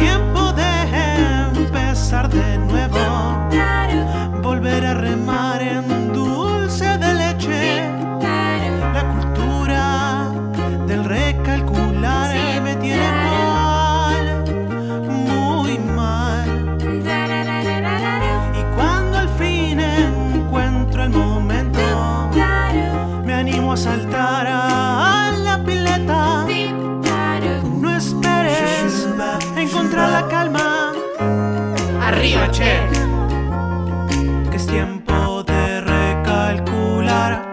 tiempo che. Que es tiempo de recalcular.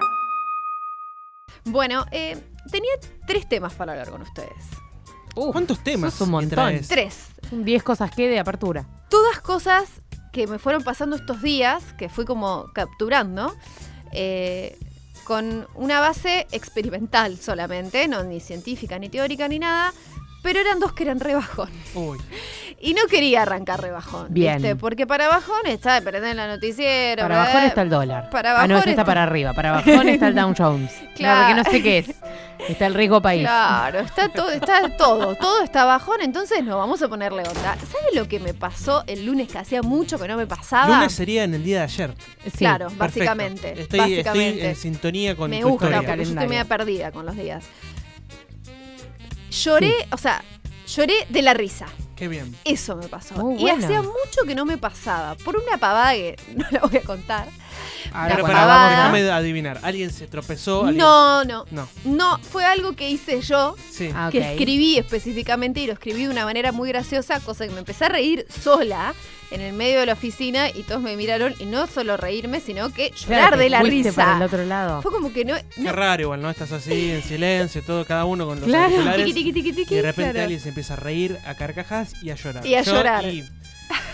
Bueno, eh, tenía tres temas para hablar con ustedes. ¿Cuántos temas? sos un montón. traes? Tres. 10 cosas que de apertura. Todas cosas que me fueron pasando estos días, que fui como capturando, eh, con una base experimental solamente, no ni científica, ni teórica, ni nada. Pero eran dos que eran re bajón. Uy, Y no quería arrancar re bajón. Bien. ¿viste? Porque para bajón está, prender la noticiera. Para bajón está el dólar. Para ah, no, bajón está está- para arriba. Para bajón está el Dow Jones. Claro. Claro. que no sé qué es. Está el riesgo país. Claro, está todo, está todo, todo está bajón, entonces nos vamos a ponerle onda. ¿Sabe lo que me pasó el lunes que hacía mucho que no me pasaba? lunes sería en el día de ayer. Sí. claro, básicamente. Estoy, básicamente. estoy en sintonía con me tu gusta, historia. porque yo estoy media perdida con los días. Lloré, o sea, lloré de la risa. Qué bien. Eso me pasó. Y hacía mucho que no me pasaba. Por una pavada que no la voy a contar. Ahora La para, vamos déjame adivinar. ¿Alguien se tropezó? ¿Alguien- No, no. No. No, fue algo que hice yo. Sí. Ah, que ok. escribí específicamente y lo escribí de una manera muy graciosa, cosa que me empecé a reír sola en el medio de la oficina y todos me miraron y no solo reírme, sino que llorar Claro, de la para el risa. otro lado. Fue como que no... Qué no raro igual, ¿no? Estás así en silencio, todo, cada uno con los Claro. Y de repente claro. alguien se empieza a reír a carcajas y a llorar. Y a Yo, llorar. y,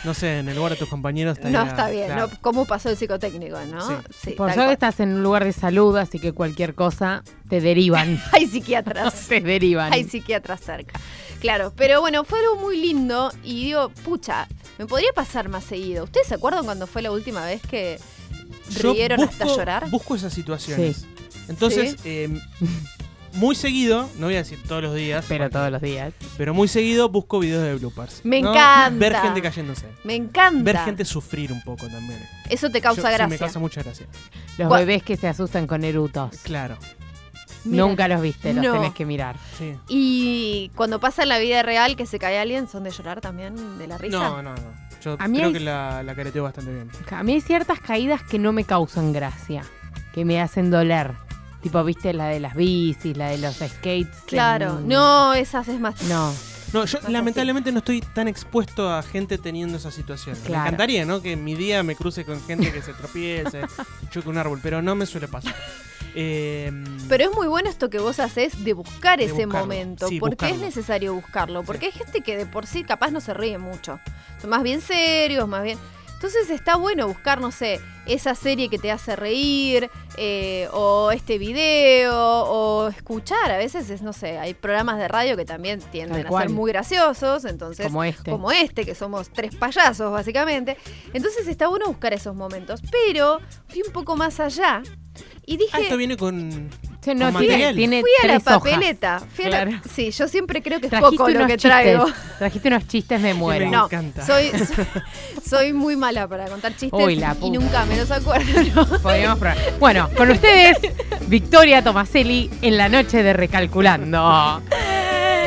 no sé, en el lugar de tus compañeros estaría- No está bien, claro. ¿no? ¿Cómo pasó el psicotécnico, no? Sí. Sí, Por suerte estás en un lugar de salud, así que cualquier cosa te derivan. Hay psiquiatras. te derivan. Hay psiquiatras cerca. Claro, pero bueno, fue algo muy lindo y digo, pucha, me podría pasar más seguido. ¿Ustedes se acuerdan cuando fue la última vez que Yo rieron hasta llorar? Busco esas situaciones. Entonces, eh, muy seguido, no voy a decir todos los días, Pero porque- todos los días. pero muy seguido busco videos de bloopers. Me ¿no? encanta. Ver gente cayéndose. Me encanta. Ver gente sufrir un poco también. Eso te causa Yo- sí, gracia. me causa mucha gracia. Los bebés que se asustan con erutos. Claro. Mira. Nunca los viste, los No. tenés que mirar. Sí. Y cuando pasa en la vida real que se cae alguien, ¿son de llorar también de la risa? No, no, no. Yo A mí creo hay- que la, la careteo bastante bien. A mí hay ciertas caídas que no me causan gracia, que me hacen doler. Tipo, viste la de las bicis, la de los skates. Claro, en- no, esas es más. No, No, yo Más lamentablemente no estoy tan expuesto a gente teniendo esa situación. Me Claro. encantaría, ¿no? Que en mi día me cruce con gente que se tropiece, choque un árbol, pero no me suele pasar. Eh, Pero es muy bueno esto que vos haces de buscar De ese buscarlo, momento, sí, porque buscarlo. es necesario buscarlo, porque hay gente que de por sí capaz no se ríe mucho. Son más bien serios, más bien... Entonces está bueno buscar, no sé, esa serie que te hace reír, eh, o este video, o escuchar. A veces es, no sé, hay programas de radio que también tienden a ser muy graciosos, entonces como este. como este, que somos tres payasos básicamente. Entonces está bueno buscar esos momentos. Pero fui un poco más allá y dije, ah, esto viene con. No, con tiene, tiene fui a la tres papeleta. Fui a la- Claro. sí, yo siempre creo que es Trajiste poco lo unos que chistes. traigo. Trajiste unos chistes, me muero. Me No, encanta. soy, muy mala para contar chistes Uy, la y puta. nunca me los acuerdo. ¿no? Podríamos probar. Bueno, con ustedes, Victoria Tomaselli en la noche de Recalculando.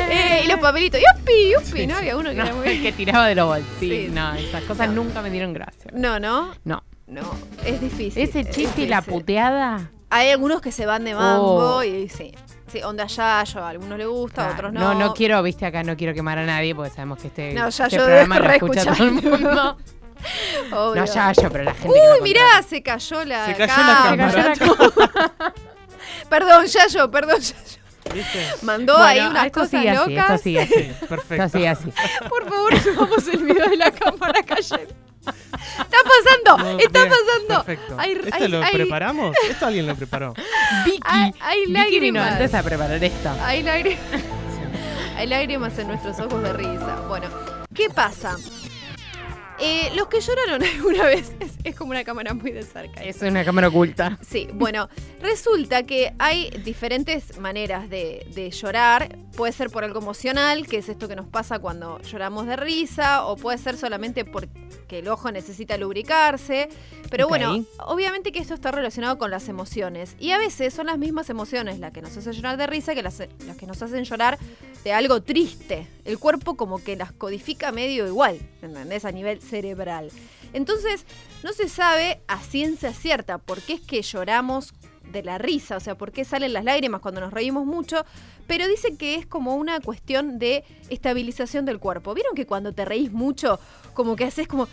Eh, y los papelitos, yupi, yupi, ¿no? Había uno que No, era muy... el que tiraba de los bolsillos. Sí. No, esas cosas No. nunca me dieron gracia. No, no, No. no, es difícil. Ese es chiste y la difícil. puteada. Hay algunos que se van de mambo Oh. y sí. Sí, onda Yayo, a algunos les gusta, a otros no. no, no quiero, viste, acá no quiero quemar a nadie porque sabemos que este, No, ya este yo programa lo escucha todo el mundo. Obvio. No, ya yo, pero la gente que no Uy, mirá, contrata. se cayó la Se cayó la cámara. cámara. Perdón, Yayo, perdón, Yayo. ¿Viste? Mandó ahí unas esto cosas así, locas. esto sigue así. Sí, perfecto. Esto sigue así. Por favor, subamos el video de la cámara cayendo. Está pasando, No, está bien, pasando. Perfecto. Hay- ¿Esto hay- lo hay- preparamos? ¿Esto alguien lo preparó? Vicky. Hay, Vicky vino antes a preparar esto. Hay lágrimas. hay lágrimas en nuestros ojos de risa. Bueno, ¿qué pasa? Eh, los que lloraron alguna vez es, es como una cámara muy de cerca. Es una cámara oculta. Sí, bueno, resulta que hay diferentes maneras de, de llorar. Puede ser por algo emocional, que es esto que nos pasa cuando lloramos de risa, o puede ser solamente porque el ojo necesita lubricarse. Pero bueno, obviamente que esto está relacionado con las emociones. Y a veces son las mismas emociones las que nos hacen llorar de risa que las, las que nos hacen llorar de algo triste. El cuerpo como que las codifica medio igual, ¿entendés? A nivel cerebral. Entonces, no se sabe a ciencia cierta por qué es que lloramos de la risa, o sea, por qué salen las lágrimas cuando nos reímos mucho, pero dicen que es como una cuestión de estabilización del cuerpo. ¿Vieron que cuando te reís mucho, como que haces como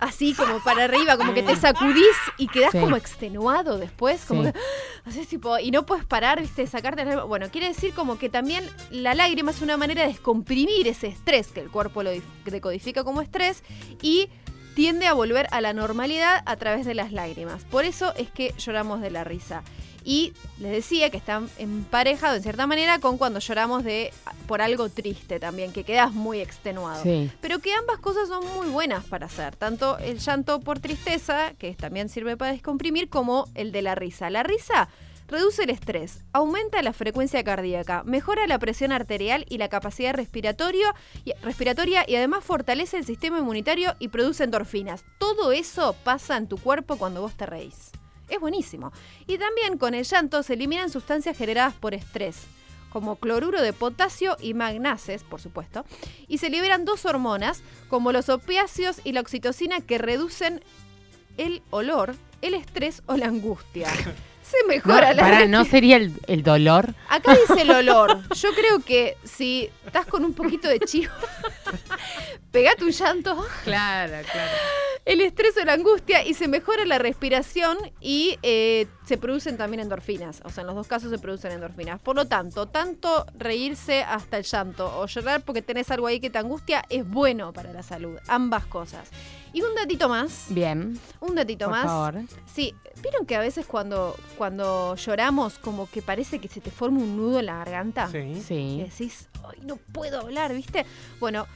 así, como para arriba, como que te sacudís y quedás Sí. como extenuado después, como Sí. que haces tipo, y no puedes parar, viste, sacarte la Bueno, quiere decir como que también la lágrima es una manera de descomprimir ese estrés que el cuerpo lo dif- decodifica como estrés y tiende a volver a la normalidad a través de las lágrimas. Por eso es que lloramos de la risa. Y les decía que están emparejado en cierta manera con cuando lloramos de por algo triste también, que quedas muy extenuado. Sí. Pero que ambas cosas son muy buenas para hacer, tanto el llanto por tristeza, que también sirve para descomprimir, como el de la risa. La risa reduce el estrés, aumenta la frecuencia cardíaca, mejora la presión arterial y la capacidad y- respiratoria y además fortalece el sistema inmunitario y produce endorfinas. Todo eso pasa en tu cuerpo cuando vos te reís. Es buenísimo. Y también con el llanto se eliminan sustancias generadas por estrés como cloruro de potasio y magnases, por supuesto, y se liberan dos hormonas, como los opiáceos y la oxitocina, que reducen el olor, el estrés o la angustia. Se No, la para, ¿no sería el, el dolor? Acá dice el olor. Yo creo que si estás con un poquito de chivo, pegate un llanto, Claro, claro. el estrés o la angustia y se mejora la respiración y eh, se producen también endorfinas. O sea, en los dos casos se producen endorfinas. Por lo tanto, tanto reírse hasta el llanto o llorar porque tenés algo ahí que te angustia es bueno para la salud. Ambas cosas. Y un datito más. Bien, Un datito por más. favor. Sí, vieron que a veces cuando, cuando lloramos como que parece que se te forma un nudo en la garganta. Sí. Y Sí. decís, ay, no puedo hablar, ¿viste? Bueno,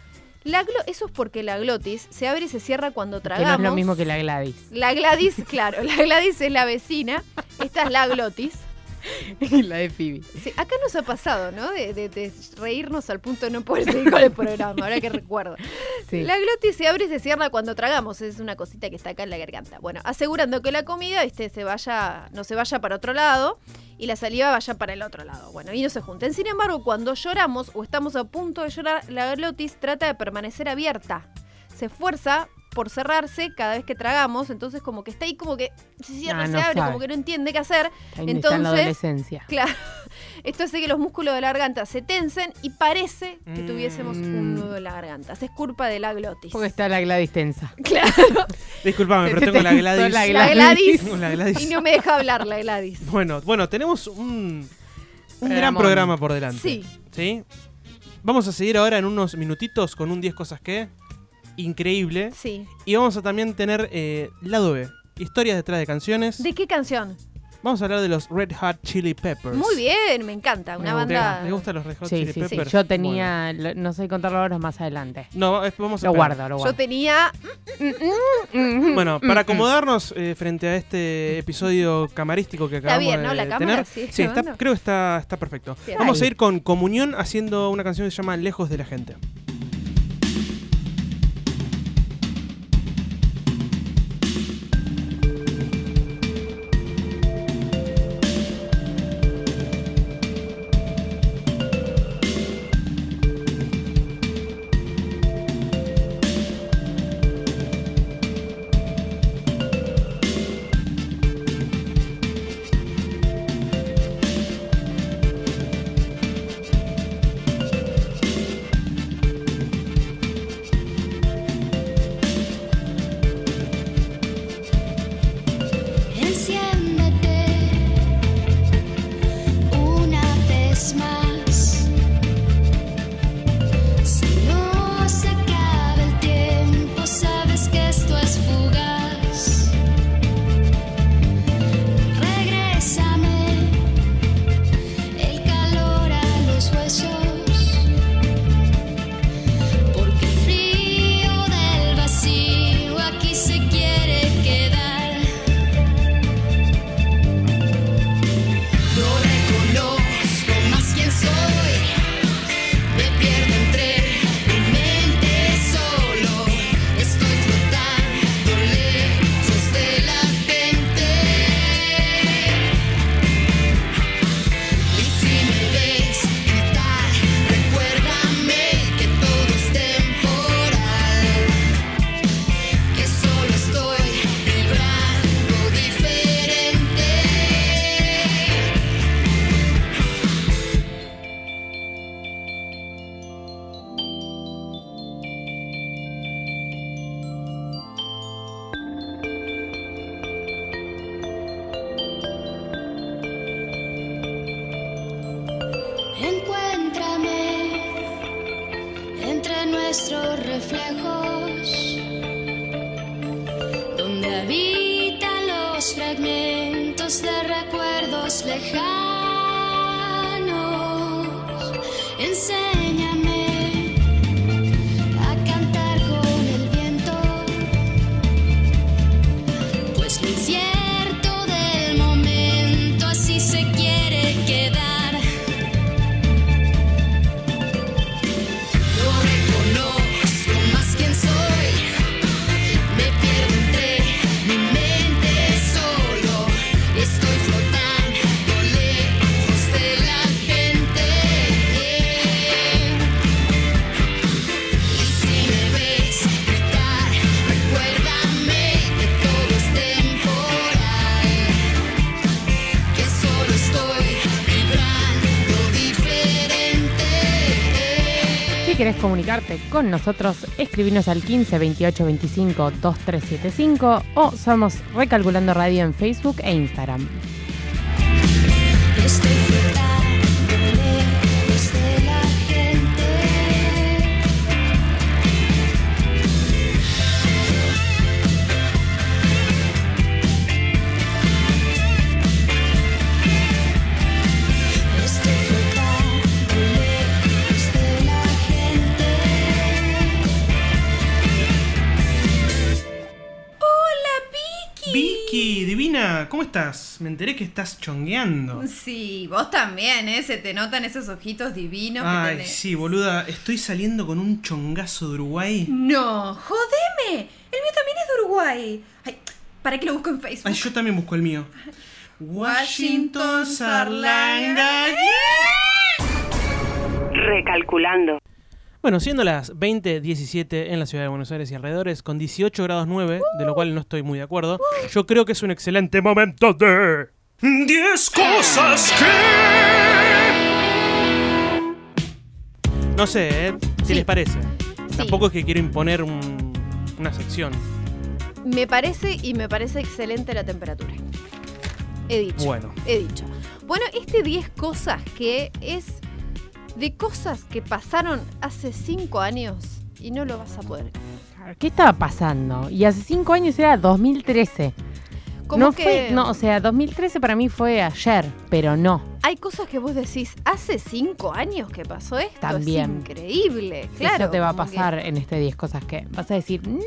la glo- eso es porque la glotis se abre y se cierra cuando Que tragamos. no es lo mismo que la Gladys. La Gladys, claro, la Gladys es la vecina, esta es la glotis. la de Phoebe. Sí, acá nos ha pasado, ¿no? De, de- de reírnos al punto de no poder seguir con el programa, ahora que recuerdo. Sí. La glotis se abre y se cierra cuando tragamos, es una cosita que está acá en la garganta. Bueno, asegurando que la comida, viste, se vaya, no se vaya para otro lado y la saliva vaya para el otro lado. Bueno, y no se junten. Sin embargo, cuando lloramos o estamos a punto de llorar, la glotis trata de permanecer abierta. Se esfuerza por cerrarse cada vez que tragamos, entonces como que está ahí como que se cierra, Ah, se no abre, sabe. como que no entiende qué hacer. Ahí está en la Entonces, adolescencia. Claro. Esto hace que los músculos de la garganta se tensen y parece que Mm. tuviésemos un nudo en la garganta. Es culpa de la glotis. Porque está la Gladys tensa. Claro. Disculpame, Se pero te tengo la Gladys. la La Gladys. Tengo la Gladys. Y no me deja hablar la Gladys. Bueno, bueno, tenemos un, un gran programa por delante. Sí. ¿Sí? Vamos a seguir ahora en unos minutitos con un 10 cosas que. Increíble. Sí. Y vamos a también tener eh, lado B. Historias detrás de canciones. ¿De qué canción? Vamos a hablar de los Red Hot Chili Peppers. Muy bien, me encanta. Una Me gusta. banda. ¿Les gustan los Red Hot Sí, Chili sí, sí. Peppers? Yo tenía, lo- no sé contarlo ahora más adelante. No, es- vamos a Lo esperar. guardo, lo Yo guardo. tenía. Bueno, para acomodarnos eh, frente a este episodio camarístico que Está acabamos bien, ¿no? de La cámara tener, sí, está- creo que está, está perfecto. Bien. Vamos a ir con Comunión haciendo una canción que se llama Lejos de la gente. Querés comunicarte con nosotros, escribinos al 15 28 25 2375 o somos Recalculando Radio en Facebook e Instagram. ¿Cómo estás? Me enteré que estás chongueando. Sí, vos también, ¿eh? Se te notan esos ojitos divinos que Ay, tenés. sí, boluda, estoy saliendo con un chongazo de Uruguay. No, jodeme. El mío también es de Uruguay. Ay, ¿para qué lo busco en Facebook? Ay, yo también busco el mío. Washington Sarlanga. Recalculando. Bueno, siendo las 20.17 en la ciudad de Buenos Aires y alrededores, con 18 grados 9, de lo cual no estoy muy de acuerdo, yo creo que es un excelente momento de... 10 cosas que... No sé, ¿eh? ¿qué Sí. les parece? Sí. Tampoco es que quiero imponer un- una sección. Me parece y me parece excelente la temperatura. He dicho. Bueno. He dicho. Bueno, este 10 cosas que es de cosas que pasaron hace 5 años y no lo vas a poder. ¿Qué estaba pasando? Y hace cinco años era 2013. Como no que fue, no, o sea, 2013 para mí fue ayer, pero no. hay cosas que vos decís, hace 5 años que pasó esto. También. Es increíble. Claro. Eso te va a como que- pasar en este 10 cosas que vas a decir, no.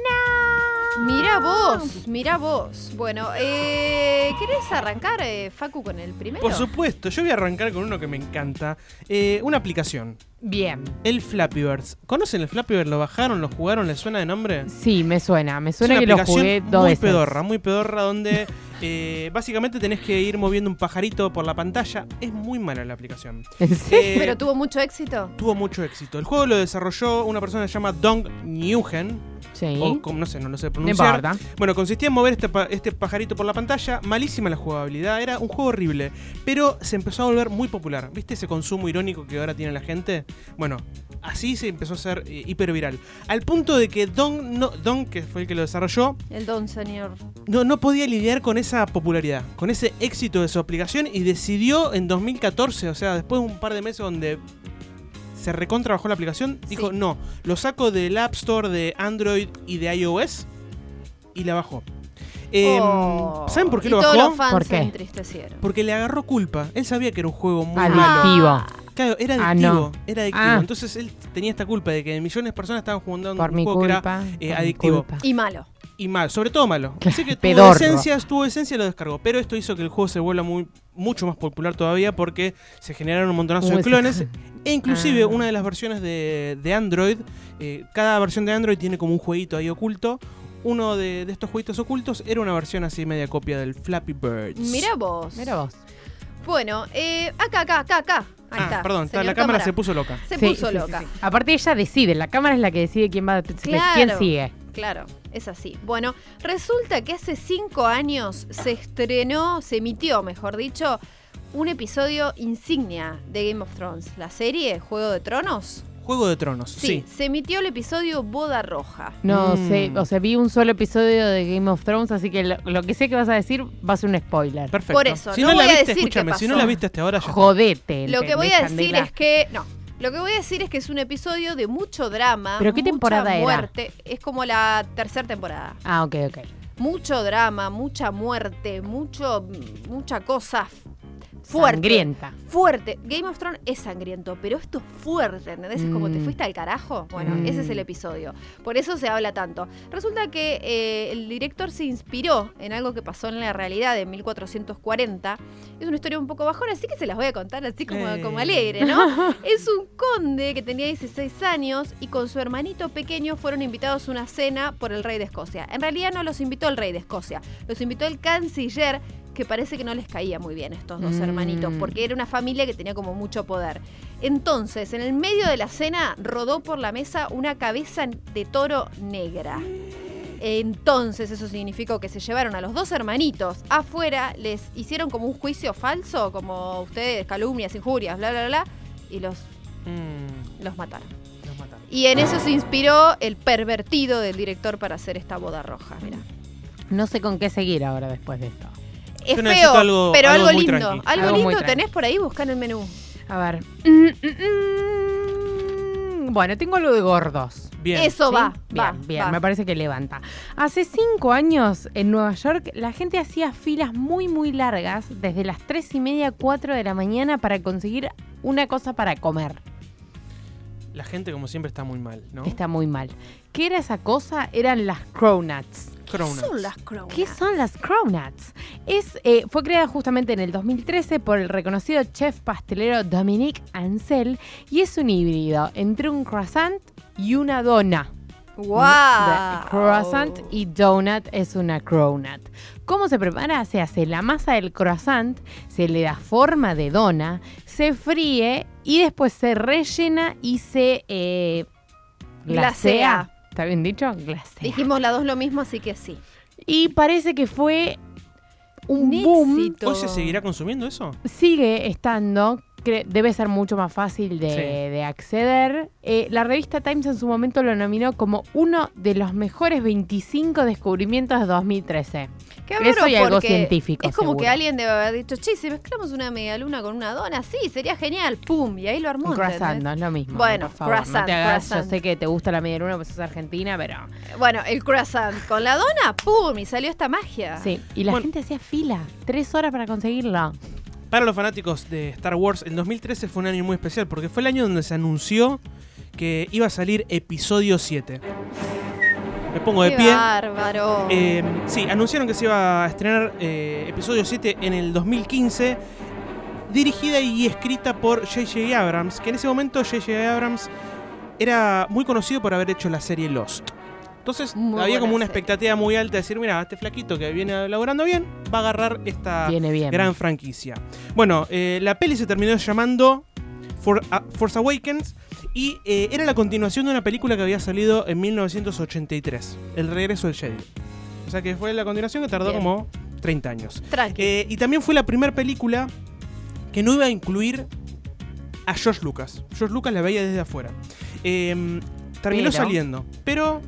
Mira vos, mira vos. Bueno, eh, ¿querés arrancar, eh, Facu, con el primero? Por supuesto, yo voy a arrancar con uno que me encanta. Eh, una aplicación, Bien. el Flappy Birds. ¿Conocen el Flappy Bird? ¿Lo bajaron? ¿Lo jugaron? ¿Les suena de nombre? Sí, me suena. Me Es suena una que lo jugué dos muy veces. pedorra, muy pedorra, donde eh, básicamente tenés que ir moviendo un pajarito por la pantalla. Es muy mala la aplicación. ¿En serio? Eh, Pero tuvo mucho éxito. tuvo mucho éxito. El juego lo desarrolló una persona que se llama Dong Newgen. Sí. O como, no sé, no lo sé pronunciar. Bueno, consistía en mover este, pa- este pajarito por la pantalla. Malísima la jugabilidad. Era un juego horrible. Pero se empezó a volver muy popular. ¿Viste ese consumo irónico que ahora tiene la gente? Bueno, así se empezó a ser eh, hiperviral. Al punto de que Don, no, Don, que fue el que lo desarrolló, El don, señor. no, no podía lidiar con esa popularidad, con ese éxito de su aplicación y decidió en 2014, o sea, después de un par de meses donde se recontra bajó la aplicación, dijo, Sí. no, lo saco del App Store de Android y de iOS y la bajó. Em, Oh. ¿Saben por qué y lo todos bajó? los fans ¿Por se qué? entristecieron. Porque le agarró culpa. Él sabía que era un juego muy Adictivo. malo. Claro, era Ah, adictivo. no. Era adictivo. Ah. Entonces él tenía esta culpa de que millones de personas estaban jugando Por un mi juego que era eh, adictivo. culpa. Y malo. y mal, sobre todo malo. Claro, Así que tuvo esencia, tuvo esencia y lo descargó. Pero esto hizo que el juego se vuelva muy, mucho más popular todavía porque se generaron un montonazo Uy, de clones. E inclusive Ah. una de las versiones de, de Android, eh, cada versión de Android tiene como un jueguito ahí oculto. Uno de, de estos jueguitos ocultos era una versión así media copia del Flappy Birds. Mira vos. Mira vos. Bueno, eh, acá, acá, acá, acá. Ahí Ah, está. perdón, la cámara, cámara. se puso loca. Se Sí, puso sí, loca. sí. Aparte ella decide, la cámara es la que decide quién va, Claro. quién sigue. Claro, es así. Bueno, resulta que hace cinco años se estrenó, se emitió, mejor dicho, un episodio insignia de Game of Thrones, la serie Juego de Tronos. Juego de Tronos, Sí, sí. se emitió el episodio Boda Roja. No Mm. sé, o sea, vi un solo episodio de Game of Thrones, así que lo, lo que sé que vas a decir va a ser un spoiler. Perfecto. Por eso, si no no, la voy a viste, qué escúchame, si no la viste hasta ahora ya está. Jodete. Lo que voy a ¿entendés, decir Candela? es que. No, Lo que voy a decir es que es un episodio de mucho drama. ¿Pero qué mucha temporada era? muerte. Es como la tercera temporada. Ah, ok, ok. Mucho drama, mucha muerte, mucho, mucha cosa fuerte. Sangrienta. Fuerte. Game of Thrones es sangriento, pero esto es fuerte, ¿entendés? Es como te Mm. fuiste al carajo. Bueno, Mm. ese es el episodio. Por eso se habla tanto. Resulta que eh, el director se inspiró en algo que pasó en la realidad en 1440. Es una historia un poco bajona, así que se las voy a contar así como, Eh. como alegre, ¿no? es un conde que tenía 16 años y con su hermanito pequeño fueron invitados a una cena por el rey de Escocia. En realidad no los invitó el rey de Escocia, los invitó el canciller que parece que no les caía muy bien estos dos Mm. hermanitos, porque era una familia que tenía como mucho poder. Entonces, en el medio de la cena, rodó por la mesa una cabeza de toro negra. Entonces, eso significó que se llevaron a los dos hermanitos afuera, les hicieron como un juicio falso, como ustedes, calumnias, injurias, bla, bla, bla, y los, Mm, los mataron. los mataron. Y en eso se inspiró el pervertido del director para hacer esta boda roja, mira. No sé con qué seguir ahora después de esto. Es Yo feo, algo- pero algo lindo. Algo, lindo tenés por ahí, busca en el menú. A ver. Mm, mm, mm. Bueno, tengo algo de gordos. Bien. Eso ¿sí? va, bien, va, bien, va. me parece que levanta. Hace cinco años en Nueva York la gente hacía filas muy muy largas desde las tres y media, cuatro de la mañana para conseguir una cosa para comer. La gente, como siempre, está muy mal, ¿no? Está muy mal. ¿Qué era esa cosa? Eran las cronuts. Cronuts. Son las cronuts. ¿Qué son las cronuts? Es, eh, fue creada justamente en el 2013 por el reconocido chef pastelero Dominique Ansel y es un híbrido entre un croissant y una dona. ¡Guau! De- Croissant y donut es una cronut. ¿Cómo se prepara? Se hace la masa del croissant, se le da forma de dona, se fríe y después se rellena y se eh, Glasea. glasea. ¿Está bien dicho? Dijimos las dos lo mismo, así que sí. Y parece que fue un Un boom. éxito. ¿Hoy se seguirá consumiendo eso? Sigue estando. Debe ser mucho más fácil de, Sí. de acceder. Eh, la revista Times en su momento lo nominó como uno de los mejores 25 descubrimientos de 2013. Qué Eso bárbaro y algo porque científico, Es como seguro. que alguien debe haber dicho, che, si mezclamos una media luna con una dona, sí, sería genial. ¡Pum! Y ahí lo armó. Croissant, no es lo mismo. Bueno, por favor, no croissant, te hagas, croissant. Yo sé que te gusta la media luna, pues sos argentina, pero. Bueno, el croissant con la dona, ¡pum! Y salió esta magia. Sí, y la Bueno. gente hacía fila. Tres horas para conseguirla. Para los fanáticos de Star Wars, el 2013 fue un año muy especial porque fue el año donde se anunció que iba a salir episodio 7. Me pongo de ¡Qué pie. bárbaro! Eh, sí, anunciaron que se iba a estrenar eh, episodio 7 en el 2015, dirigida y escrita por J.J. Abrams, que en ese momento J.J. Abrams era muy conocido por haber hecho la serie Lost. Entonces Muy había como una serie. expectativa muy alta de decir, mira, este flaquito que viene laburando bien, va a agarrar esta bien. gran franquicia. Bueno, eh, la peli se terminó llamando For- a- Force Awakens y eh, era la continuación de una película que había salido en 1983, El regreso del Jedi. O sea que fue la continuación que tardó Bien. como 30 años. Eh, y también fue la primera película que no iba a incluir a George Lucas. George Lucas la veía desde afuera. Eh, terminó Pero- saliendo, pero...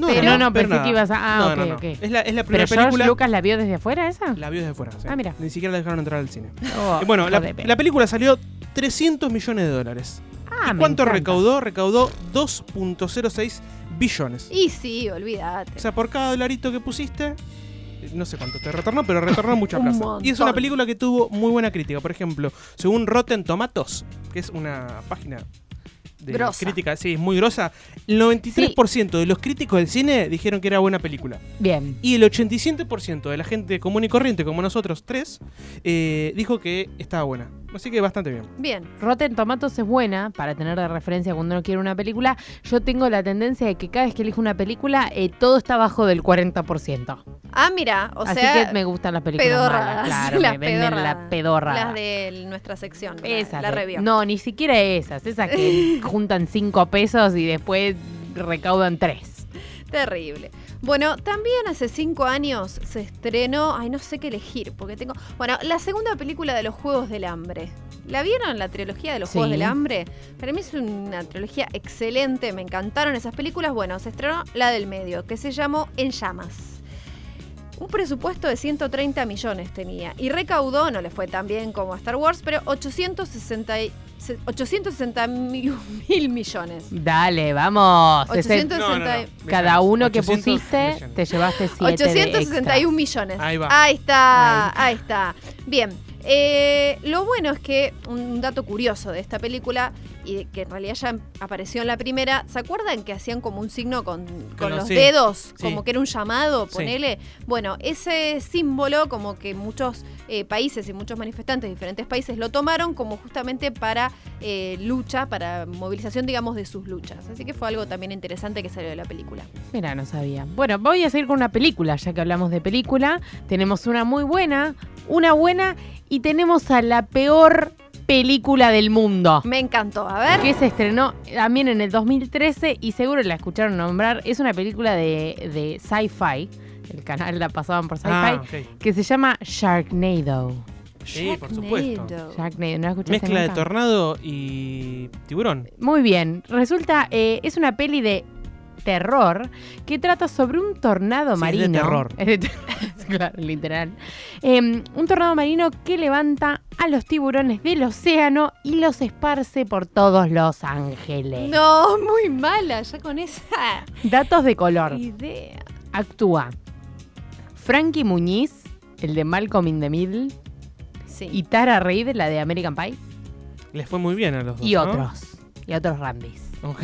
No, Pero- No, no, pero pensé que ibas a- ah, No, ok, no, no. ok. Es la, es la ¿Pero primera George película... Lucas la vio desde afuera esa? La vio desde afuera. sí. Ah, mira. Ni siquiera la dejaron entrar al cine. Oh, Eh, bueno, la, película salió 300 millones de dólares. Ah, ¿Y me cuánto encanta. recaudó? Recaudó 2.06 billones. Y sí, olvídate. O sea, por cada dolarito que pusiste, eh, no sé cuánto te retornó, pero retornó mucha plaza. Y es una película que tuvo muy buena crítica. Por ejemplo, según Rotten Tomatoes, que es una página de Grosa. crítica, sí, muy grosa, el 93% de los críticos del cine dijeron que era buena película. Bien. Y el 87% de la gente común y corriente, como nosotros tres, eh, dijo que estaba buena. Así que bastante bien. Bien. Rotten Tomatoes es buena para tener de referencia cuando uno quiere una película. Yo tengo la tendencia de que cada vez que elijo una película, eh, todo está bajo del 40%. Ah, mira, o Así sea, que me gustan las películas pedorradas. malas. Claro, las me venden pedorradas. la pedorra. Las de nuestra sección. la- Esas. La, review. No, ni siquiera esas. Esas que juntan 5 pesos y después recaudan 3. Terrible. Bueno, también hace cinco años se estrenó, ay, no sé qué elegir, porque tengo... Bueno, la segunda película de los Juegos del Hambre. ¿La vieron, la trilogía de los Sí. Juegos del Hambre? Para mí es una trilogía excelente, me encantaron esas películas. Bueno, se estrenó la del medio, que se llamó En Llamas. Un presupuesto de 130 millones tenía y recaudó, no le fue tan bien como a Star Wars, pero se- 860 mil mil millones. Dale, vamos. Ese- 860 No, no, no. cada uno que 800 pusiste, millones. te llevaste 7 861 millones. Ahí va. Ahí está, Ahí ahí está. Bien. eh, lo bueno es que un dato curioso de esta película y que en realidad ya apareció en la primera, ¿se acuerdan que hacían como un signo con, con los- los sí, dedos? sí. Como que era un llamado, Sí. ponele. Bueno, ese símbolo como que muchos eh, países y muchos manifestantes de diferentes países lo tomaron como justamente para eh, lucha, para movilización, digamos, de sus luchas. Así que fue algo también interesante que salió de la película. Mira, no sabía. Bueno, voy a seguir con una película, ya que hablamos de película. Tenemos una muy buena, una buena y tenemos a la peor película del mundo. Me encantó. A ver. Que se estrenó también en el 2013 y seguro la escucharon nombrar. Es una película de, de sci-fi. El canal la pasaban por sci-fi. Ah. Que se llama Sharknado. Sí, por supuesto. Sharknado. Sharknado, ¿no la escuchaste Mezcla de tornado y tiburón. Muy bien. Resulta, eh, es una peli de terror que trata sobre un tornado Sí, es de marino. terror. Es de ter- claro, literal. Eh, un tornado marino que levanta a los tiburones del océano y los esparce por todos Los Ángeles. No, muy mala, ya con esa Datos de color. idea. Actúa Frankie Muñiz, el de Malcolm in the Middle, Sí. y Tara Reid, la de American Pie, Les fue muy bien a los dos. y ¿no? otros. Y otros Randys. Ok.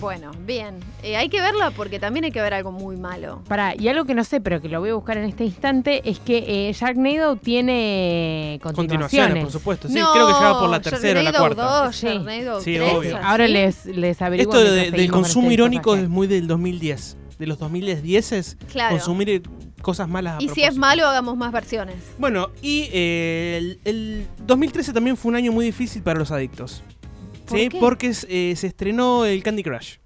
Bueno, bien. Eh, hay que verla porque también hay que ver algo muy malo. Para, y algo que no sé, pero que lo voy a buscar en este instante, es que eh, Sharknado tiene continuaciones. Continuaciones, por supuesto. Sí, no, creo que ya va por la tercera o la cuarta. 2, Sí. Sharknado Sí, 3, obvio. Ahora les, les averiguo. Esto de- del consumo este irónico es muy del 2010. De los 2010 es Claro. consumir eh, cosas malas a Y si es malo, hagamos más versiones. Bueno, y eh, el, el 2013 también fue un año muy difícil para los adictos. ¿Por ¿Sí? qué? Porque eh, se estrenó el Candy Crush.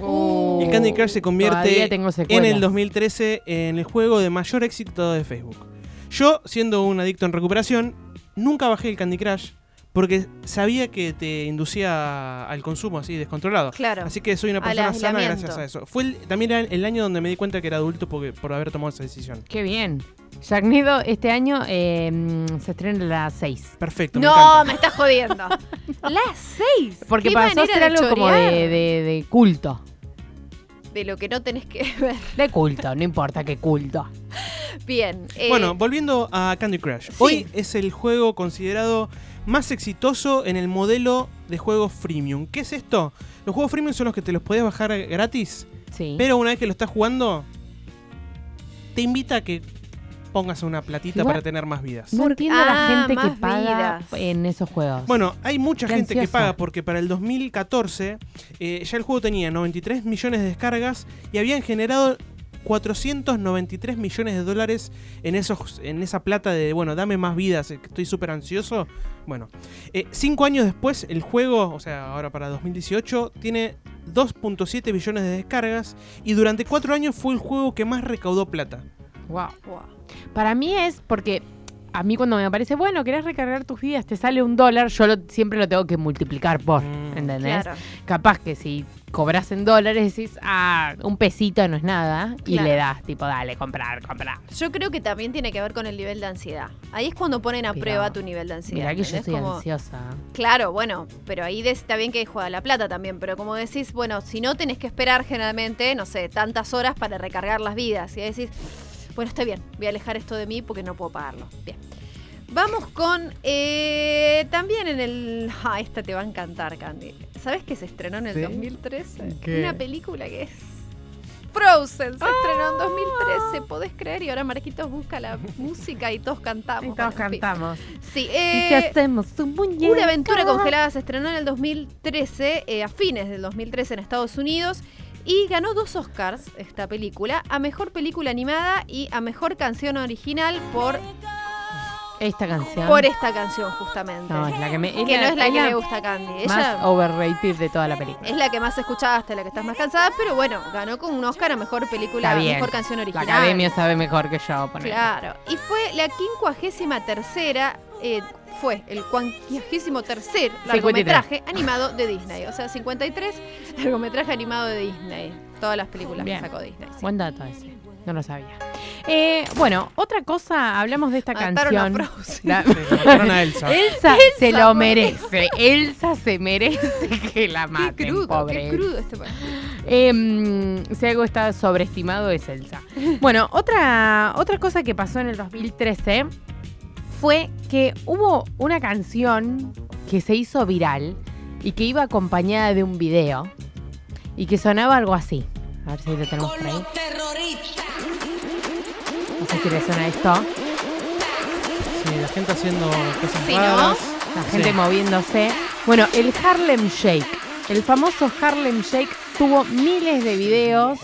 Uh, el Candy Crush se convierte en el 2013 en el juego de mayor éxito de Facebook. Yo, siendo un adicto en recuperación, nunca bajé el Candy Crush porque sabía que te inducía al consumo así descontrolado. Claro. Así que soy una persona sana gracias a eso. Fue el- también era el año donde me di cuenta que era adulto porque, por haber tomado esa decisión. Qué bien. Sharknado este año eh, se estrena a las 6. Perfecto, No, me estás jodiendo. Las seis. Porque Qué pasó a ser algo como de, de- de culto. De lo que no tenés que ver. De culto, no importa qué culto. Bien. eh, Bueno, volviendo a Candy Crush. Hoy es el juego considerado más exitoso en el modelo de juegos freemium. ¿Qué es esto? Los juegos freemium son los que te los podés bajar gratis, Sí. pero una vez que lo estás jugando, te invita a que pongas una platita Igual- para tener más vidas. no entiendo la ah, gente que paga vidas. en esos juegos. Bueno, hay mucha Qué gente que paga porque para el 2014 eh, ya el juego tenía 93 millones de descargas y habían generado 493 millones de dólares en, esos, en esa plata de, bueno, dame más vidas, eh, que estoy súper ansioso. Bueno, eh, cinco años después el juego, o sea, ahora para 2018, tiene 2.7 billones de descargas y durante cuatro años fue el juego que más recaudó plata. Wow. wow. Para mí es porque a mí cuando me parece, bueno, querés recargar tus vidas, te sale un dólar, yo lo- siempre lo tengo que multiplicar por, Mm. ¿entendés? Claro. Capaz que si cobras en dólares decís, ah, un pesito no es nada, y Claro. le das, tipo, dale, comprar, comprar. Yo creo que también tiene que ver con el nivel de ansiedad. Ahí es cuando ponen a Pero, prueba tu nivel de ansiedad. Mirá que yo soy Como- ansiosa. Claro, bueno, pero ahí está bien que juega la plata también, pero como decís, bueno, si no tenés que esperar generalmente, no sé, tantas horas para recargar las vidas. Y decís, bueno, está bien, voy a alejar esto de mí porque no puedo pagarlo. Bien. Vamos con eh, también en el. Ah, esta te va a encantar, Candy. ¿Sabes que se estrenó en el ¿Sí? 2013? ¿Qué? Una película que es. Frozen se estrenó en 2013, podés creer, y ahora Marquitos busca la música y todos cantamos. Y todos Bueno, cantamos. Sí, ¿Y eh, si hacemos un muñeco? una aventura congelada se estrenó en el 2013, eh, a fines del 2013 en Estados Unidos, y ganó dos Oscars esta película, a Mejor Película Animada y a Mejor Canción Original por, Esta canción. por esta canción justamente. No, es la que me. que no es la que le gusta a Candy. Más Ella overrated de toda la película. es la que más escuchaste, la que estás más cansada, pero bueno, ganó con un Oscar a Mejor Película, bien. Mejor Canción La Original. academia sabe mejor que yo, poner. Claro, y fue la quincuagésima tercera, eh, fue el cuanquiagésimo tercer 53. largometraje animado de Disney. O sea, 53 largometraje animado de Disney. Todas las películas Bien. que sacó Disney. sí. Buen dato ese. No lo sabía. Eh, bueno, otra cosa, hablamos de esta Mataron canción. La- Sí, mataron a Elsa. Elsa, se lo merece. Elsa se merece que la Qué maten, crudo, pobre. qué crudo este. Em, si algo está sobreestimado es Elsa. Bueno, otra, otra cosa que pasó en el 2013 fue que hubo una canción que se hizo viral y que iba acompañada de un video y que sonaba algo así. A ver si lo tenemos por ahí. No sé si le suena esto. Sí, la gente haciendo cosas Sí. La gente Sí. moviéndose. Bueno, el Harlem Shake. El famoso Harlem Shake tuvo miles de videos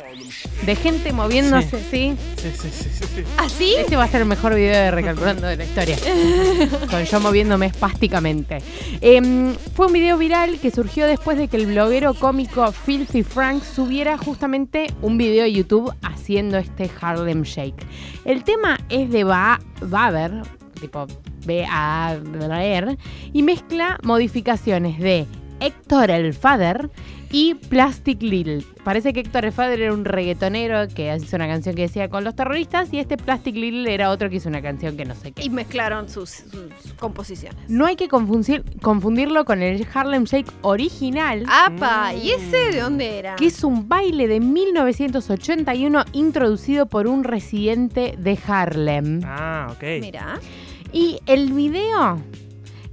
de gente moviéndose, ¿sí? Sí, sí, sí, sí, sí. ¿Así? Este va a ser el mejor video de recalculando de la historia. Con yo moviéndome espásticamente. Em, fue un video viral que surgió después de que el bloguero cómico Filthy Frank subiera justamente un video de YouTube haciendo este Harlem Shake. El tema es de ba Baber, tipo B-A-B-R, y mezcla modificaciones de Héctor el Father y Plastic Little. Parece que Héctor el Father era un reggaetonero que hizo una canción que decía con los terroristas y este Plastic Little era otro que hizo una canción que no sé qué. Y mezclaron sus, sus composiciones. No hay que confundir- confundirlo con el Harlem Shake original, ¡Apa! ¿Y ese de dónde era? que es un baile de 1981 introducido por un residente de Harlem. Ah, ok. Mira. Y el video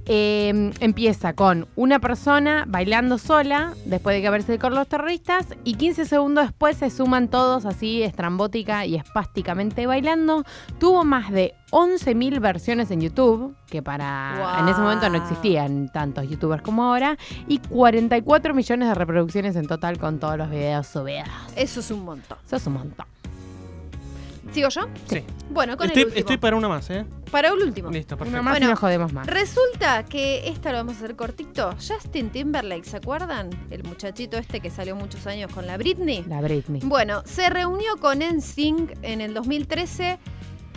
eh, empieza con una persona bailando sola después de que aparece con los terroristas y 15 segundos después se suman todos así estrambótica y espásticamente bailando. Tuvo más de 11.000 versiones en YouTube, que para Wow. en ese momento no existían tantos youtubers como ahora, y 44 millones de reproducciones en total con todos los videos subidos. Eso es un montón. Eso es un montón. ¿Sigo yo? Sí. Bueno, con Estoy, el último. estoy para una más, ¿eh? Para el último. Listo, Una perfecto. más Bueno, y no jodemos más. Resulta que esta lo vamos a hacer cortito. Justin Timberlake, ¿se acuerdan? El muchachito este que salió muchos años con la Britney. La Britney. Bueno, se reunió con NSYNC en el 2013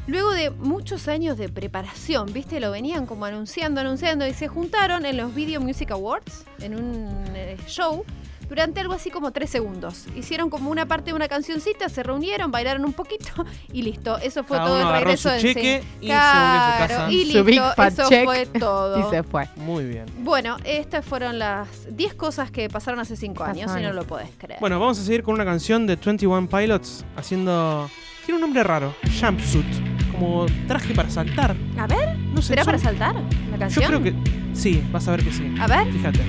luego de muchos años de preparación, ¿viste? Lo venían como anunciando, anunciando y se juntaron en los Video Music Awards en un eh, show durante algo así como tres segundos. Hicieron como una parte de una cancioncita, se reunieron, bailaron un poquito y listo. Eso fue Cada todo uno el regreso su de cheque y se volvió a su Claro, casa. y Su Big listo, Fat eso check fue todo. Y se fue. Muy bien. Bueno, estas fueron las 10 cosas que pasaron hace 5 años, si no lo podés creer. Bueno, vamos a seguir con una canción de 21 Pilots haciendo. Tiene un nombre raro. Jumpsuit. Como traje para saltar. A ver, No sé. ¿será son- para saltar la Yo canción? creo que. Sí, vas a ver que sí. A ver. Fíjate.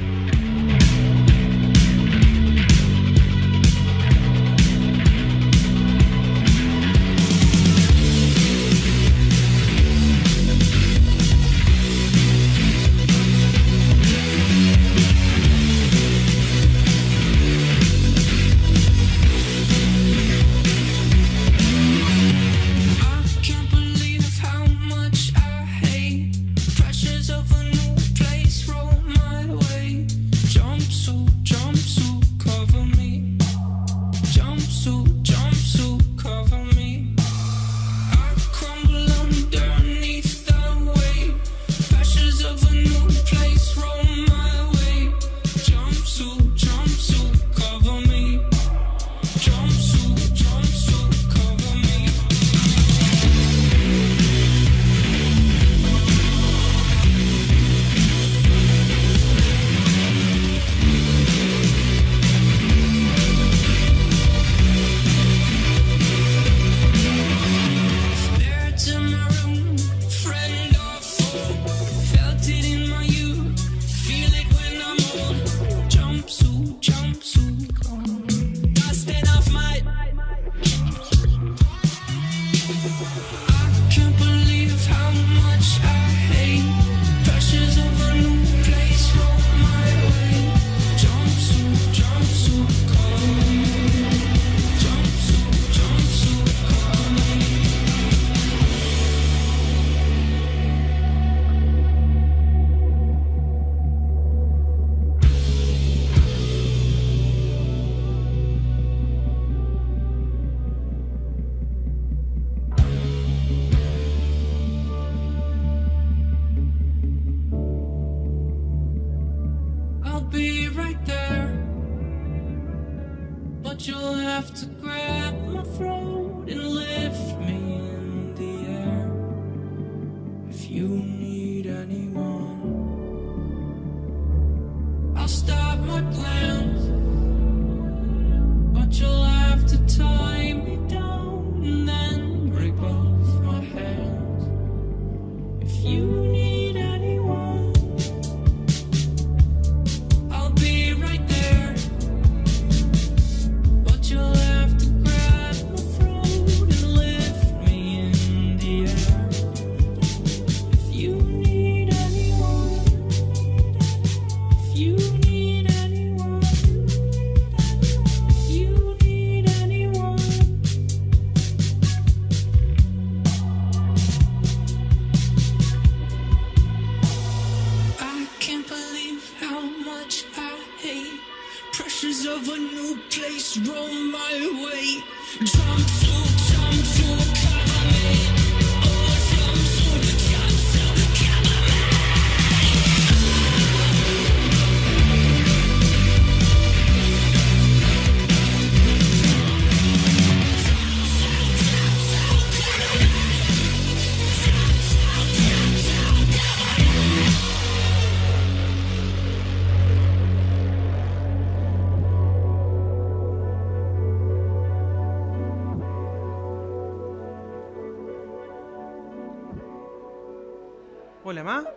Hola, Ma.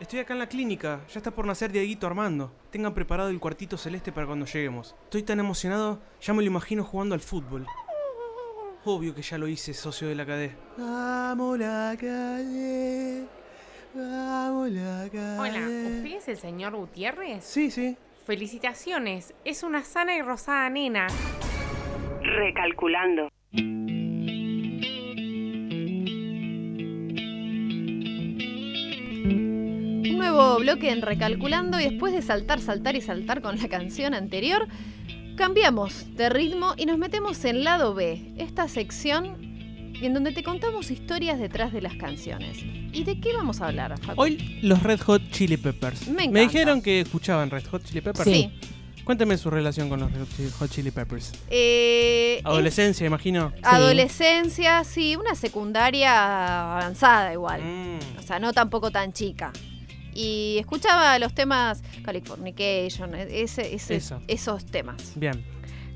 Estoy acá en la clínica. Ya está por nacer Dieguito Armando. Tengan preparado el cuartito celeste para cuando lleguemos. Estoy tan emocionado, ya me lo imagino jugando al fútbol. Obvio que ya lo hice, socio de la cadena. Vamos la cadena. Vamos la cadena. Hola, ¿usted es el señor Gutiérrez? Sí, sí. Felicitaciones, es una sana y rosada nena. Recalculando. Nuevo bloque en Recalculando y después de saltar, saltar y saltar con la canción anterior, cambiamos de ritmo y nos metemos en lado B, esta sección en donde te contamos historias detrás de las canciones. ¿Y de qué vamos a hablar, Facu? Hoy los Red Hot Chili Peppers. Me dijeron que escuchaban Red Hot Chili Peppers. Sí. Cuéntame su relación con los Red Hot Chili Peppers. Eh, Adolescencia, imagino. es Adolescencia, sí, una secundaria avanzada igual. Mm. O sea, no tampoco tan chica. Y escuchaba los temas Californication, ese, ese- Eso. esos temas. Bien.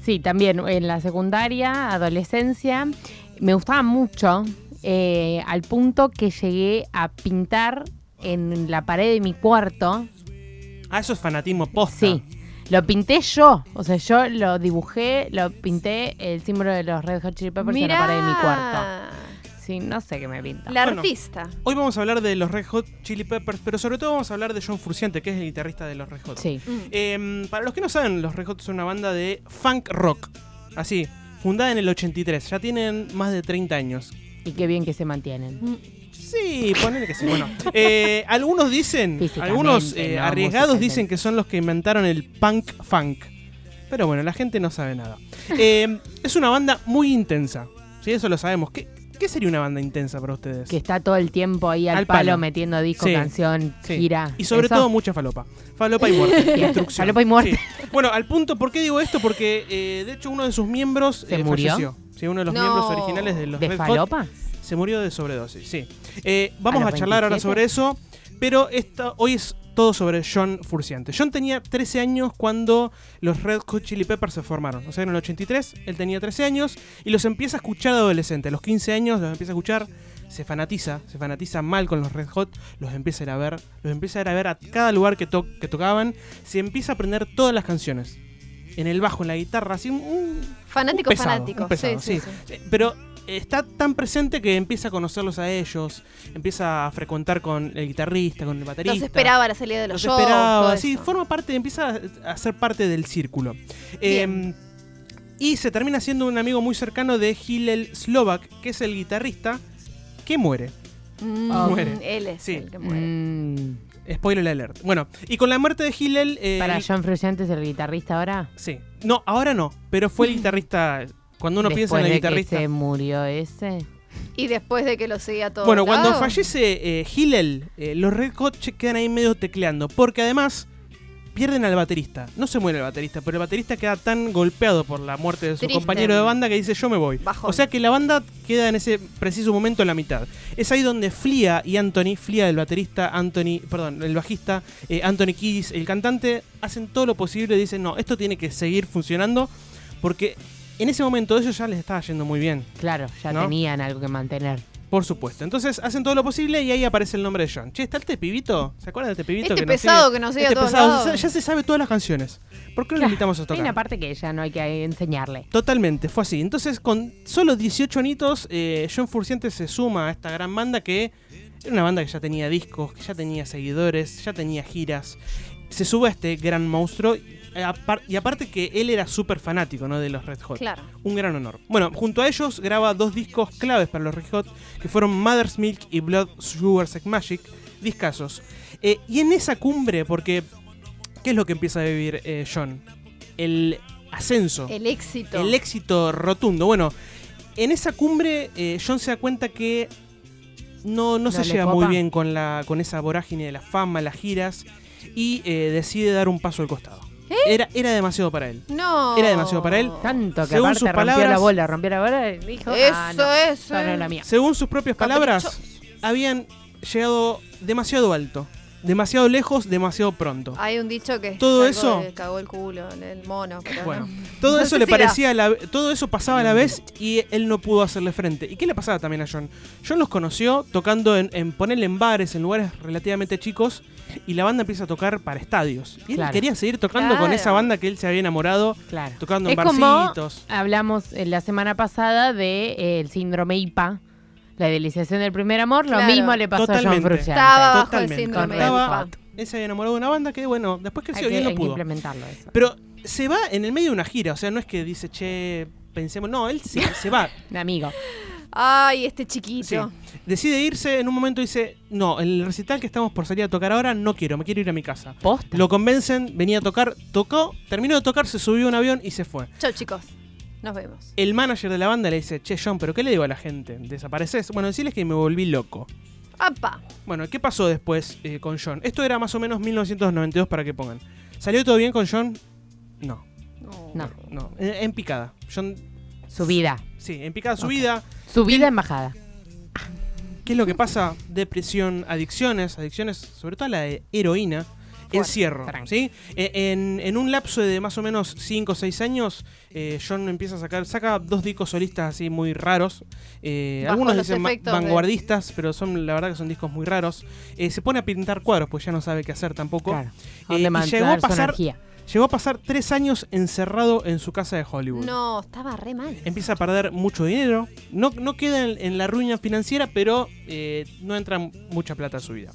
Sí, también en la secundaria, adolescencia, me gustaba mucho eh, al punto que llegué a pintar en la pared de mi cuarto. Ah, eso es fanatismo posta. Sí, lo pinté yo, o sea, yo lo dibujé, lo pinté el símbolo de los Red Hot Chili Peppers en la pared de mi cuarto. Sí, no sé qué me pinta. La Bueno. artista. Hoy vamos a hablar de los Red Hot Chili Peppers, pero sobre todo vamos a hablar de John Frusciante, que es el guitarrista de los Red Hot. Sí. Mm. Eh, para los que no saben, los Red Hot son una banda de funk rock. Así, fundada en el 83. Ya tienen más de 30 años. Y qué bien que se mantienen. Sí, ponele que sí. Bueno, eh, algunos dicen, Físicamente, algunos eh, no arriesgados musicalmente. dicen que son los que inventaron el punk funk. Pero bueno, la gente no sabe nada. Eh, es una banda muy intensa. Sí, eso lo sabemos. ¿Qué, qué sería una banda intensa para ustedes? Que está todo el tiempo ahí al, Al palo, palo. metiendo disco, Sí, canción, Sí. gira. Y sobre ¿Eso? todo mucha falopa. Falopa y muerte. Falopa y muerte. Sí. Bueno, al punto, ¿por qué digo esto? Porque eh, de hecho uno de sus miembros ¿Se eh, murió? falleció. Sí, uno de los No. miembros originales de los ¿De Red Hot falopa? se murió de sobredosis, sí. Eh, vamos ¿A charlar ahora 27? sobre eso, pero esta, hoy es todo sobre John Furciante. John tenía 13 años cuando los Red Hot Chili Peppers se formaron. O sea, en el 83 él tenía 13 años y los empieza a escuchar de adolescente. A los 15 años los empieza a escuchar, se fanatiza, se fanatiza mal con los Red Hot, los empieza a ir a ver, los empieza a ir a ver a cada lugar que, to- que tocaban, se empieza a aprender todas las canciones. En el bajo, en la guitarra, así un, un Fanático, un pesado, fanático. un pesado, sí, sí. sí, Pero está tan presente que empieza a conocerlos a ellos, empieza a frecuentar con el guitarrista, con el baterista. Los esperaba a la salida de los, Los shows. esperaba, sí, eso. forma parte, empieza a ser parte del círculo. Eh, y se termina siendo un amigo muy cercano de Hillel Slovak, que es el guitarrista que muere. Mm, Muere. Él es Sí. el que muere. Mm, Spoiler alert. Bueno, y con la muerte de Hillel. eh, ¿Para John Frusciante es el guitarrista ahora? Sí. No, ahora no, pero fue el guitarrista. Cuando uno piensa en Después el de guitarrista. que se murió ese. Y después de que lo seguía todo. Bueno, cuando fallece eh, Hillel, eh, los Red Hot quedan ahí medio tecleando. Porque además pierden al baterista. No se muere el baterista, pero el baterista queda tan golpeado por la muerte de su Triste. compañero de banda que dice yo me voy. Bajón. O sea que la banda queda en ese preciso momento en la mitad. Es ahí donde Flia y Anthony, Flia del baterista, Anthony, perdón, el bajista, eh, Anthony Kiddis, el cantante, hacen todo lo posible y dicen no, esto tiene que seguir funcionando porque en ese momento ellos ya les estaba yendo muy bien. Claro, ya ¿No? tenían algo que mantener. Por supuesto. Entonces hacen todo lo posible y ahí aparece el nombre de John. Che, ¿está este pibito? ¿Se acuerdan de este pibito? Este que pesado sigue? que nos sigue Este a todos pesado, lados. ya se sabe todas las canciones. ¿Por qué no lo invitamos a Hay tocar? una parte que ya no hay que enseñarle. Totalmente, fue así. Entonces, con solo 18 anitos, eh, John Furciente se suma a esta gran banda que era una banda que ya tenía discos, que ya tenía seguidores, ya tenía giras. Se sube a este gran monstruo eh, y aparte que él era súper fanático ¿no? de los Red Hot. Claro. Un gran honor. Bueno, junto a ellos graba dos discos claves para los Red Hot, que fueron Mother's Milk y Blood Sugar Sex Magic, discasos. Eh, y en esa cumbre, porque ¿qué es lo que empieza a vivir eh, John? El ascenso. El éxito. El éxito rotundo. Bueno, en esa cumbre eh, John se da cuenta que no, no, No se le lleva copa. muy bien con, la, con esa vorágine de la fama, las giras, y eh, decide dar un paso al costado. ¿Eh? Era, era demasiado para él. no. Era demasiado para él. Tanto que Según aparte sus rompió la bola, rompió la bola y dijo, Eso, ah, no, es la mía. Según sus propias palabras, habían llegado demasiado alto, demasiado lejos, demasiado pronto. Hay un dicho que Todo eso- de cagó el culo, el mono. Pero Bueno, no. todo No eso le si parecía, a la- todo eso pasaba a la vez y él no pudo hacerle frente. ¿Y qué le pasaba también a John? John los conoció tocando en, en ponerle en bares, en lugares relativamente chicos, y la banda empieza a tocar para estadios. Y él Claro. quería seguir tocando con esa banda que él se había enamorado, Claro. tocando Es en como barcitos. hablamos eh, la semana pasada del de, eh, el síndrome IPA, la idealización del primer amor. Lo Claro. mismo le pasó a John Totalmente. Frusciante. Estaba bajo el Totalmente. síndrome Con de Red Estaba- Hot. Él se había enamorado de una banda que, bueno, después Hay creció que, y él no hay que pudo. implementarlo eso. Pero se va en el medio de una gira, o sea, no es que dice, che, pensemos, no, él se, se va. De amigo. Ay, este Sí. chiquito. Decide irse, en un momento dice, no, el recital que estamos por salir a tocar ahora no quiero, me quiero ir a mi casa. Posta. Lo convencen, venía a tocar, tocó, terminó de tocar, se subió a un avión y se fue. Chau, chicos. Nos vemos. El manager de la banda le dice, che, John, ¿pero qué le digo a la gente? ¿Desapareces? Bueno, decirles que me volví loco. ¡Apa! Bueno, ¿qué pasó después eh, con John? Esto era más o menos 1992 para que pongan. ¿Salió todo bien con John? No, No, no. En, en picada. John, su vida. sí, en picada su Ok. vida. Su vida Bien. embajada. ¿Qué es lo que pasa? Depresión, adicciones, adicciones, sobre todo a la de heroína, encierro. ¿sí? E- En, en un lapso de más o menos 5 o 6 años, eh, John empieza a sacar, saca dos discos solistas así muy raros. eh, algunos dicen de- vanguardistas, pero son la verdad que son discos muy raros. Eh, se pone a pintar cuadros, pues ya no sabe qué hacer tampoco. Claro. Y llegó a pasar. Llegó a pasar tres años encerrado en su casa de Hollywood. No, estaba re mal. Empieza a perder mucho dinero. No, no queda en, en la ruina financiera, pero eh, no entra mucha plata a su vida.